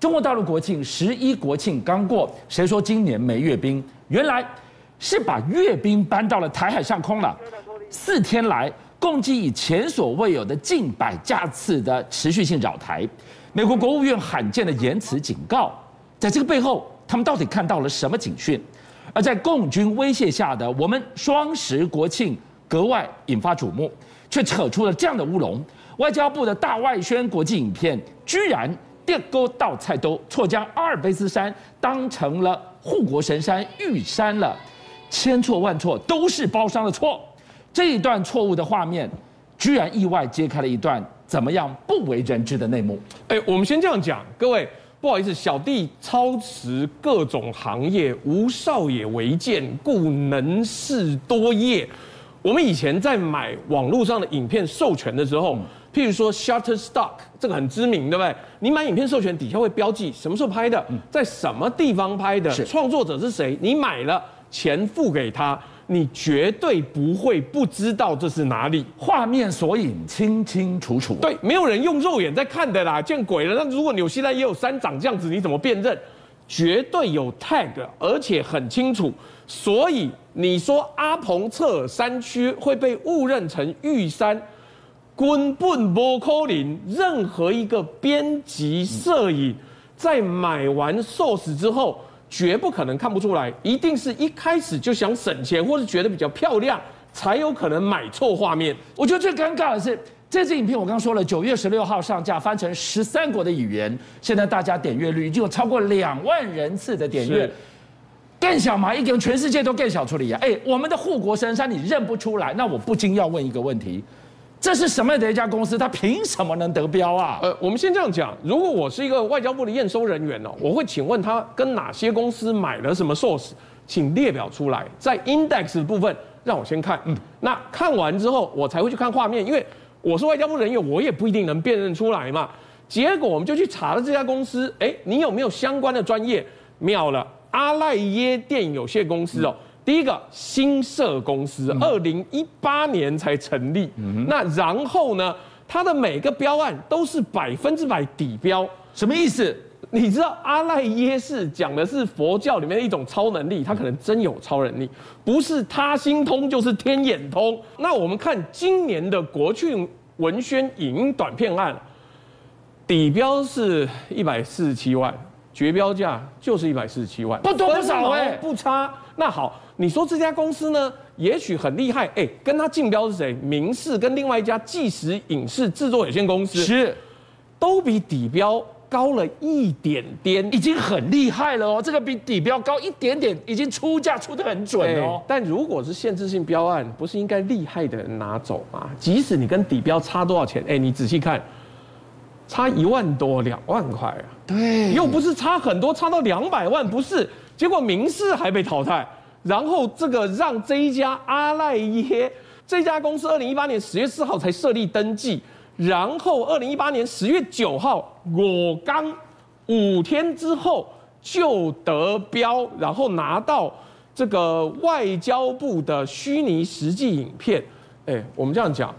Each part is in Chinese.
中国大陆国庆十一国庆刚过，谁说今年没阅兵？原来是把阅兵搬到了台海上空了。四天来，共计以前所未有的近百架次的持续性扰台。美国国务院罕见的言辞警告，在这个背后，他们到底看到了什么警讯？而在共军威胁下的我们双十国庆格外引发瞩目，却扯出了这样的乌龙。外交部的大外宣国际影片，居然电锅倒菜兜，错将阿尔卑斯山当成了护国神山玉山了，千错万错都是包商的错。这一段错误的画面，居然意外揭开了一段怎么样不为人知的内幕。哎，我们先这样讲，各位不好意思，小弟操持各种行业，无少爷为鉴，故能事多业。我们以前在买网络上的影片授权的时候，譬如说 Shutterstock 这个很知名，对不对？你买影片授权底下会标记什么时候拍的，在什么地方拍的，创作者是谁，你买了钱付给他，你绝对不会不知道这是哪里，画面索引清清楚楚。对，没有人用肉眼在看的啦，见鬼了！那如果纽西兰也有山长这样子，你怎么辨认？绝对有 tag，而且很清楚。所以你说阿彭策尔山区会被误认成玉山，根本不可能。任何一个编辑摄影在买完 source 之后，绝不可能看不出来，一定是一开始就想省钱，或是觉得比较漂亮，才有可能买错画面。我觉得最尴尬的是，这支影片我刚刚说了，九月十六号上架，翻成十三国的语言，现在大家点阅率已经有超过两万人次的点阅。更小嘛，一个全世界都更小处理啊！哎，我们的护国神山你认不出来，那我不禁要问一个问题：这是什么样的一家公司？它凭什么能得标啊？呃，我们先这样讲，如果我是一个外交部的验收人员哦，我会请问他跟哪些公司买了什么 source，请列表出来，在 index 的部分让我先看。嗯，那看完之后，我才会去看画面，因为我是外交部人员，我也不一定能辨认出来嘛。结果我们就去查了这家公司，哎，你有没有相关的专业？妙了。阿赖耶电影有限公司哦，第一个新设公司，二零一八年才成立。那然后呢，它的每个标案都是百分之百底标，什么意思？你知道阿赖耶是讲的是佛教里面的一种超能力，他可能真有超能力，不是他心通就是天眼通。那我们看今年的国庆文宣影音短片案，底标是一百四十七万。绝标价就是一百四十七万，不多不少哎，不差。那好，你说这家公司呢，也许很厉害哎，跟他竞标是谁？明视跟另外一家纪实影视制作有限公司是，都比底标高了一点点，已经很厉害了哦。这个比底标高一点点，已经出价出得很准哦。但如果是限制性标案，不是应该厉害的人拿走吗？即使你跟底标差多少钱，哎，你仔细看。差一万多两万块啊，对，又不是差很多，差到两百万不是？结果民视还被淘汰，然后这个让这一家阿赖耶这家公司，二零一八年十月四号才设立登记，然后二零一八年十月九号我刚五天之后就得标，然后拿到这个外交部的虚拟实际影片。哎，我们这样讲。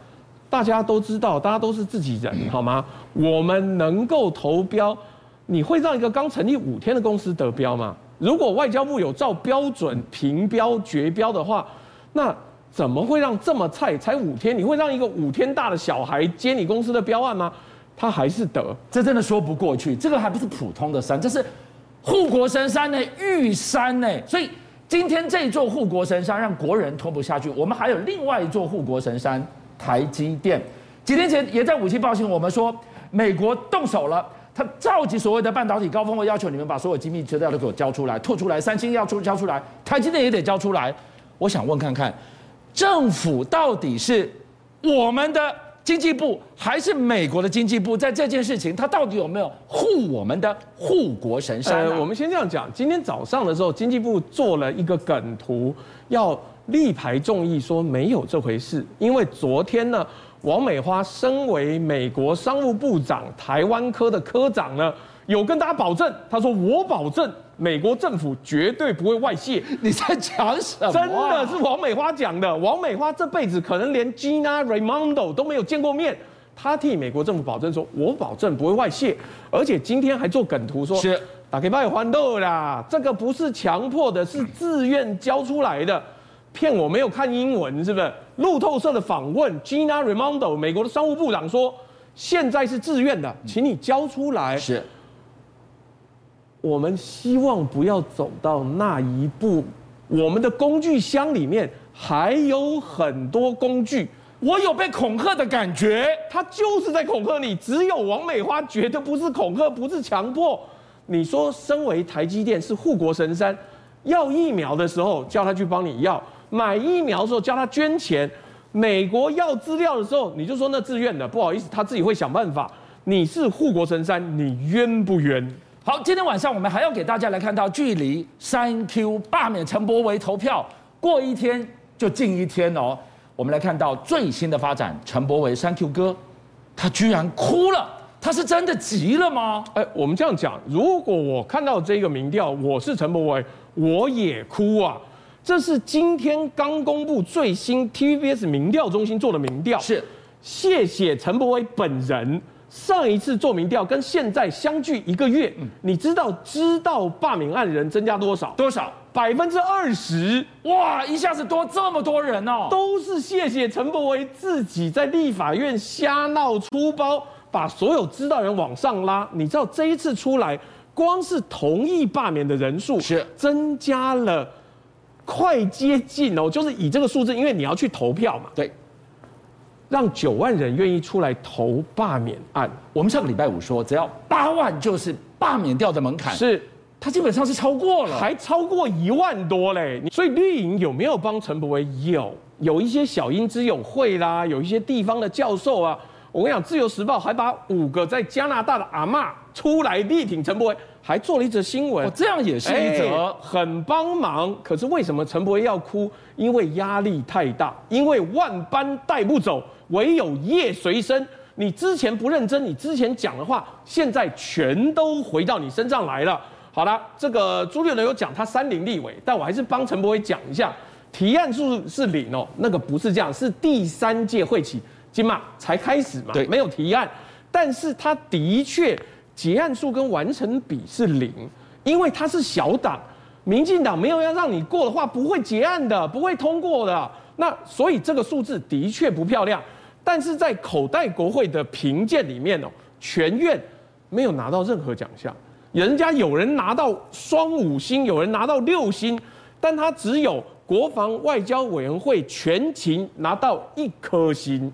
大家都知道，大家都是自己人，好吗？我们能够投标，你会让一个刚成立五天的公司得标吗？如果外交部有照标准评标决标的话，那怎么会让这么菜才五天？你会让一个五天大的小孩接你公司的标案吗？他还是得，这真的说不过去。这个还不是普通的山，这是护国神山呢，玉山呢。所以今天这座护国神山让国人拖不下去。我们还有另外一座护国神山。台积电几天前也在五七报新闻，我们说美国动手了，他召集所谓的半导体高峰会，要求你们把所有机密资料都给我交出来，吐出来，三星要出交出来，台积电也得交出来。我想问看看，政府到底是我们的经济部还是美国的经济部，在这件事情，他到底有没有护我们的护国神山？呃，我们先这样讲，今天早上的时候，经济部做了一个梗图，要。力排众议说没有这回事，因为昨天呢，王美花身为美国商务部长、台湾科的科长呢，有跟大家保证，他说我保证美国政府绝对不会外泄。你在讲什么啊？真的是王美花讲的。王美花这辈子可能连 Gina Raimondo 都没有见过面。他替美国政府保证说，我保证不会外泄，而且今天还做梗图说，是打开麦欢豆啦，这个不是强迫的，是自愿交出来的，骗我没有看英文是不是？路透社的访问，Gina Raimondo 美国的商务部长说，现在是自愿的，请你交出来。是，我们希望不要走到那一步，我们的工具箱里面还有很多工具。我有被恐吓的感觉，他就是在恐吓你。只有王美花觉得不是恐吓，不是强迫。你说，身为台积电是护国神山，要疫苗的时候叫他去帮你要，买疫苗的时候叫他捐钱。美国要资料的时候，你就说那自愿的，不好意思，他自己会想办法。你是护国神山，你冤不冤？好，今天晚上我们还要给大家来看到，距离三 Q 罢免陈柏维投票过一天就近一天哦。我们来看到最新的发展，陈柏维三 Q 哥，他居然哭了，他是真的急了吗？哎，我们这样讲，如果我看到这个民调，我是陈柏惟，我也哭啊。这是今天刚公布最新 TVBS 民调中心做的民调，是，谢谢陈柏威本人。上一次做民调跟现在相距一个月，嗯、你知道知道罢免案人增加多少？多少？百分之二十！哇，一下子多这么多人哦！都是谢谢陈柏威自己在立法院瞎闹出包，把所有知道人往上拉。你知道这一次出来，光是同意罢免的人数是增加了快接近哦，就是以这个数字，因为你要去投票嘛。对。让九万人愿意出来投罢免案。我们上个礼拜五说，只要八万就是罢免掉的门槛，是他基本上是超过了，还超过一万多嘞。所以绿营有没有帮陈柏惟？有，有一些小英之友会啦，有一些地方的教授啊。我跟你讲，《自由时报》还把五个在加拿大的阿妈出来力挺陈柏惟，还做了一则新闻。哦，这样也是一则，欸，很帮忙。可是为什么陈柏威要哭？因为压力太大，因为万般带不走。唯有业随身，你之前不认真，你之前讲的话，现在全都回到你身上来了。好了，这个朱立伦有讲他三零立委，但我还是帮陈柏惟讲一下，提案数是零哦，那个不是这样，是第三届会期今嘛才开始嘛，对，没有提案，但是他的确结案数跟完成比是零，因为它是小党，民进党没有要让你过的话，不会结案的，不会通过的，那所以这个数字的确不漂亮。但是在口袋国会的评鉴里面哦，全院没有拿到任何奖项，人家有人拿到双五星，有人拿到六星，但他只有国防外交委员会全勤拿到一颗星，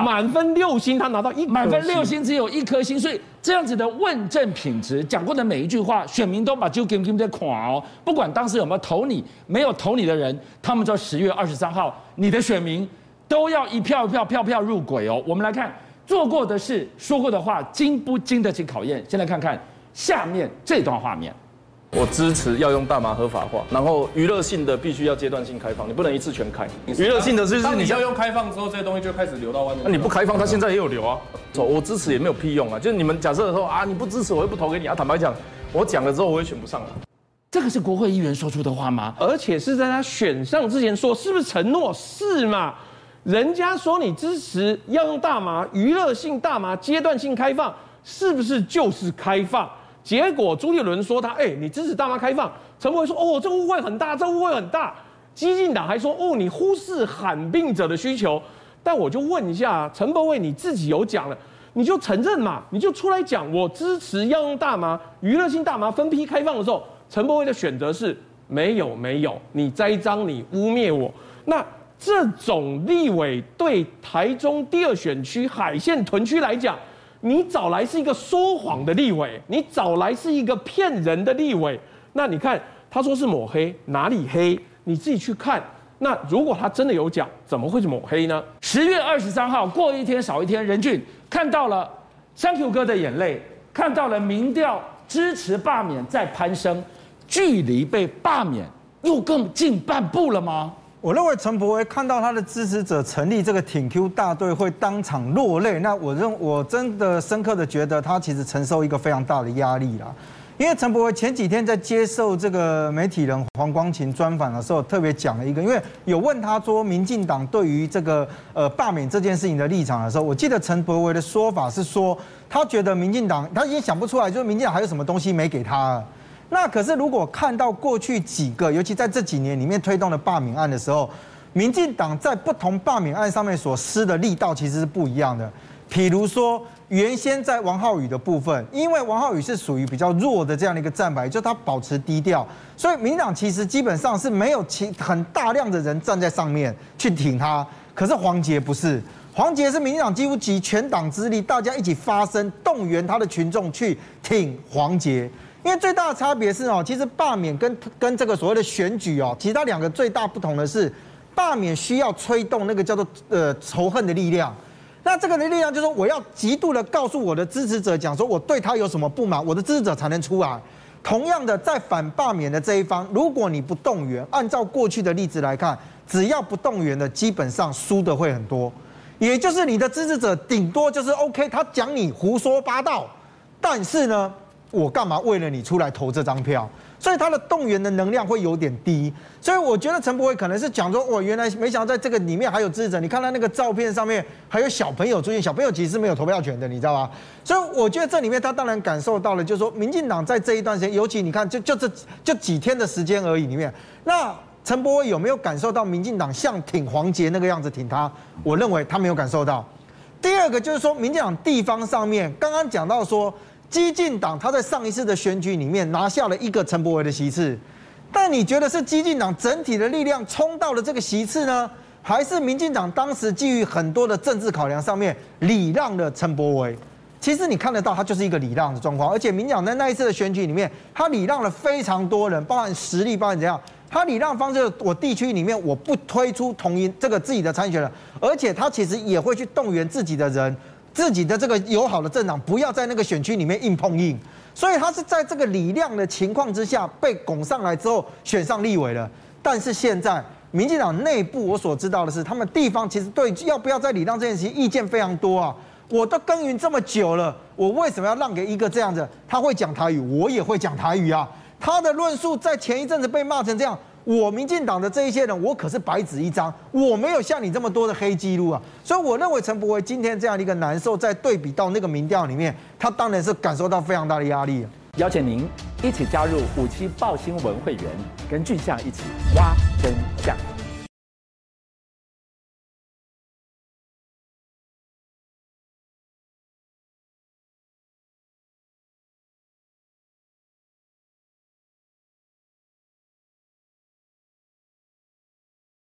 满分六星他拿到一满分六星只有一颗星，所以这样子的问政品质，讲过的每一句话，选民都把就给给在垮哦，不管当时有没有投你，没有投你的人，他们在十月二十三号，你的选民。都要一票一票票票入轨哦。我们来看做过的事、说过的话，经不经得起考验？先来看看下面这段画面。我支持要用大麻合法化，然后娱乐性的必须要阶段性开放，你不能一次全开。娱乐性的就是你要用开放之后，这些东西就开始流到外面。那你不开放，它现在也有流啊。走，我支持也没有屁用啊。就是你们假设说啊，你不支持，我又不投给你啊。坦白讲，我讲了之后，我也选不上了。这个是国会议员说出的话吗？而且是在他选上之前说，是不是承诺？是嘛？人家说你支持要用大麻，娱乐性大麻阶段性开放，是不是就是开放？结果朱立伦说他，哎，你支持大麻开放，陈柏惟说，哦，这误会很大，这误会很大。激进党还说，哦，你忽视罕病者的需求。但我就问一下，陈柏惟你自己有讲了，你就承认嘛，你就出来讲，我支持要用大麻，娱乐性大麻分批开放的时候，陈柏惟的选择是没有没有，你栽赃，你污蔑我，那。这种立委对台中第二选区海线屯区来讲，你找来是一个说谎的立委，你找来是一个骗人的立委。那你看他说是抹黑，哪里黑？你自己去看。那如果他真的有讲，怎么会是抹黑呢？十月二十三号过一天少一天，任俊看到了三 Q 哥的眼泪，看到了民调支持罢免在攀升，距离被罢免又更近半步了吗？我认为陈柏惟看到他的支持者成立这个挺 Q 大队会当场落泪，那我认我真的深刻的觉得他其实承受一个非常大的压力啦，因为陈柏惟前几天在接受这个媒体人黄光芹专访的时候，特别讲了一个，因为有问他说民进党对于这个呃罢免这件事情的立场的时候，我记得陈柏惟的说法是说，他觉得民进党他已经想不出来，就是民进党还有什么东西没给他。那可是如果看到过去几个，尤其在这几年里面推动的罢免案的时候，民进党在不同罢免案上面所施的力道其实是不一样的。譬如说，原先在王浩宇的部分，因为王浩宇是属于比较弱的这样的一个战牌，就他保持低调，所以民进党其实基本上是没有其很大量的人站在上面去挺他。可是黄杰不是，黄杰是民进党几乎集全党之力，大家一起发声，动员他的群众去挺黄杰。因为最大的差别是哦，其实罢免跟跟这个所谓的选举哦，其他两个最大不同的是，罢免需要催动那个叫做呃仇恨的力量。那这个的力量就是说，我要极度的告诉我的支持者，讲说我对他有什么不满，我的支持者才能出来。同样的，在反罢免的这一方，如果你不动员，按照过去的例子来看，只要不动员的，基本上输的会很多。也就是你的支持者顶多就是 OK，他讲你胡说八道，但是呢，我干嘛为了你出来投这张票？所以他的动员的能量会有点低，所以我觉得陈柏惟可能是讲说，我原来没想到在这个里面还有支持者。你看他那个照片上面还有小朋友出现，小朋友其实是没有投票权的，你知道吧？所以我觉得这里面他当然感受到了，就是说民进党在这一段时间，尤其你看就就这就几天的时间而已里面，那陈柏惟有没有感受到民进党像挺黄杰那个样子挺他？我认为他没有感受到。第二个就是说，民进党地方上面刚刚讲到说。激进党他在上一次的选举里面拿下了一个陈柏惟的席次，但你觉得是激进党整体的力量冲到了这个席次呢，还是民进党当时基于很多的政治考量上面礼让了陈柏惟？其实你看得到，他就是一个礼让的状况。而且民进党在那一次的选举里面，他礼让了非常多人，包含实力，包含怎样？他礼让方式，我地区里面我不推出同一这个自己的参选人，而且他其实也会去动员自己的人。自己的这个友好的政党不要在那个选区里面硬碰硬，所以他是在这个礼让的情况之下被拱上来之后选上立委了。但是现在民进党内部我所知道的是，他们地方其实对要不要在礼让这件事情意见非常多啊。我都耕耘这么久了，我为什么要让给一个这样子？他会讲台语，我也会讲台语啊。他的论述在前一阵子被骂成这样。我民进党的这一些人，我可是白纸一张，我没有像你这么多的黑记录啊，所以我认为陈柏惟今天这样的一个难受，在对比到那个民调里面，他当然是感受到非常大的压力。邀请您一起加入五七报新闻会员，跟俊相一起挖真相。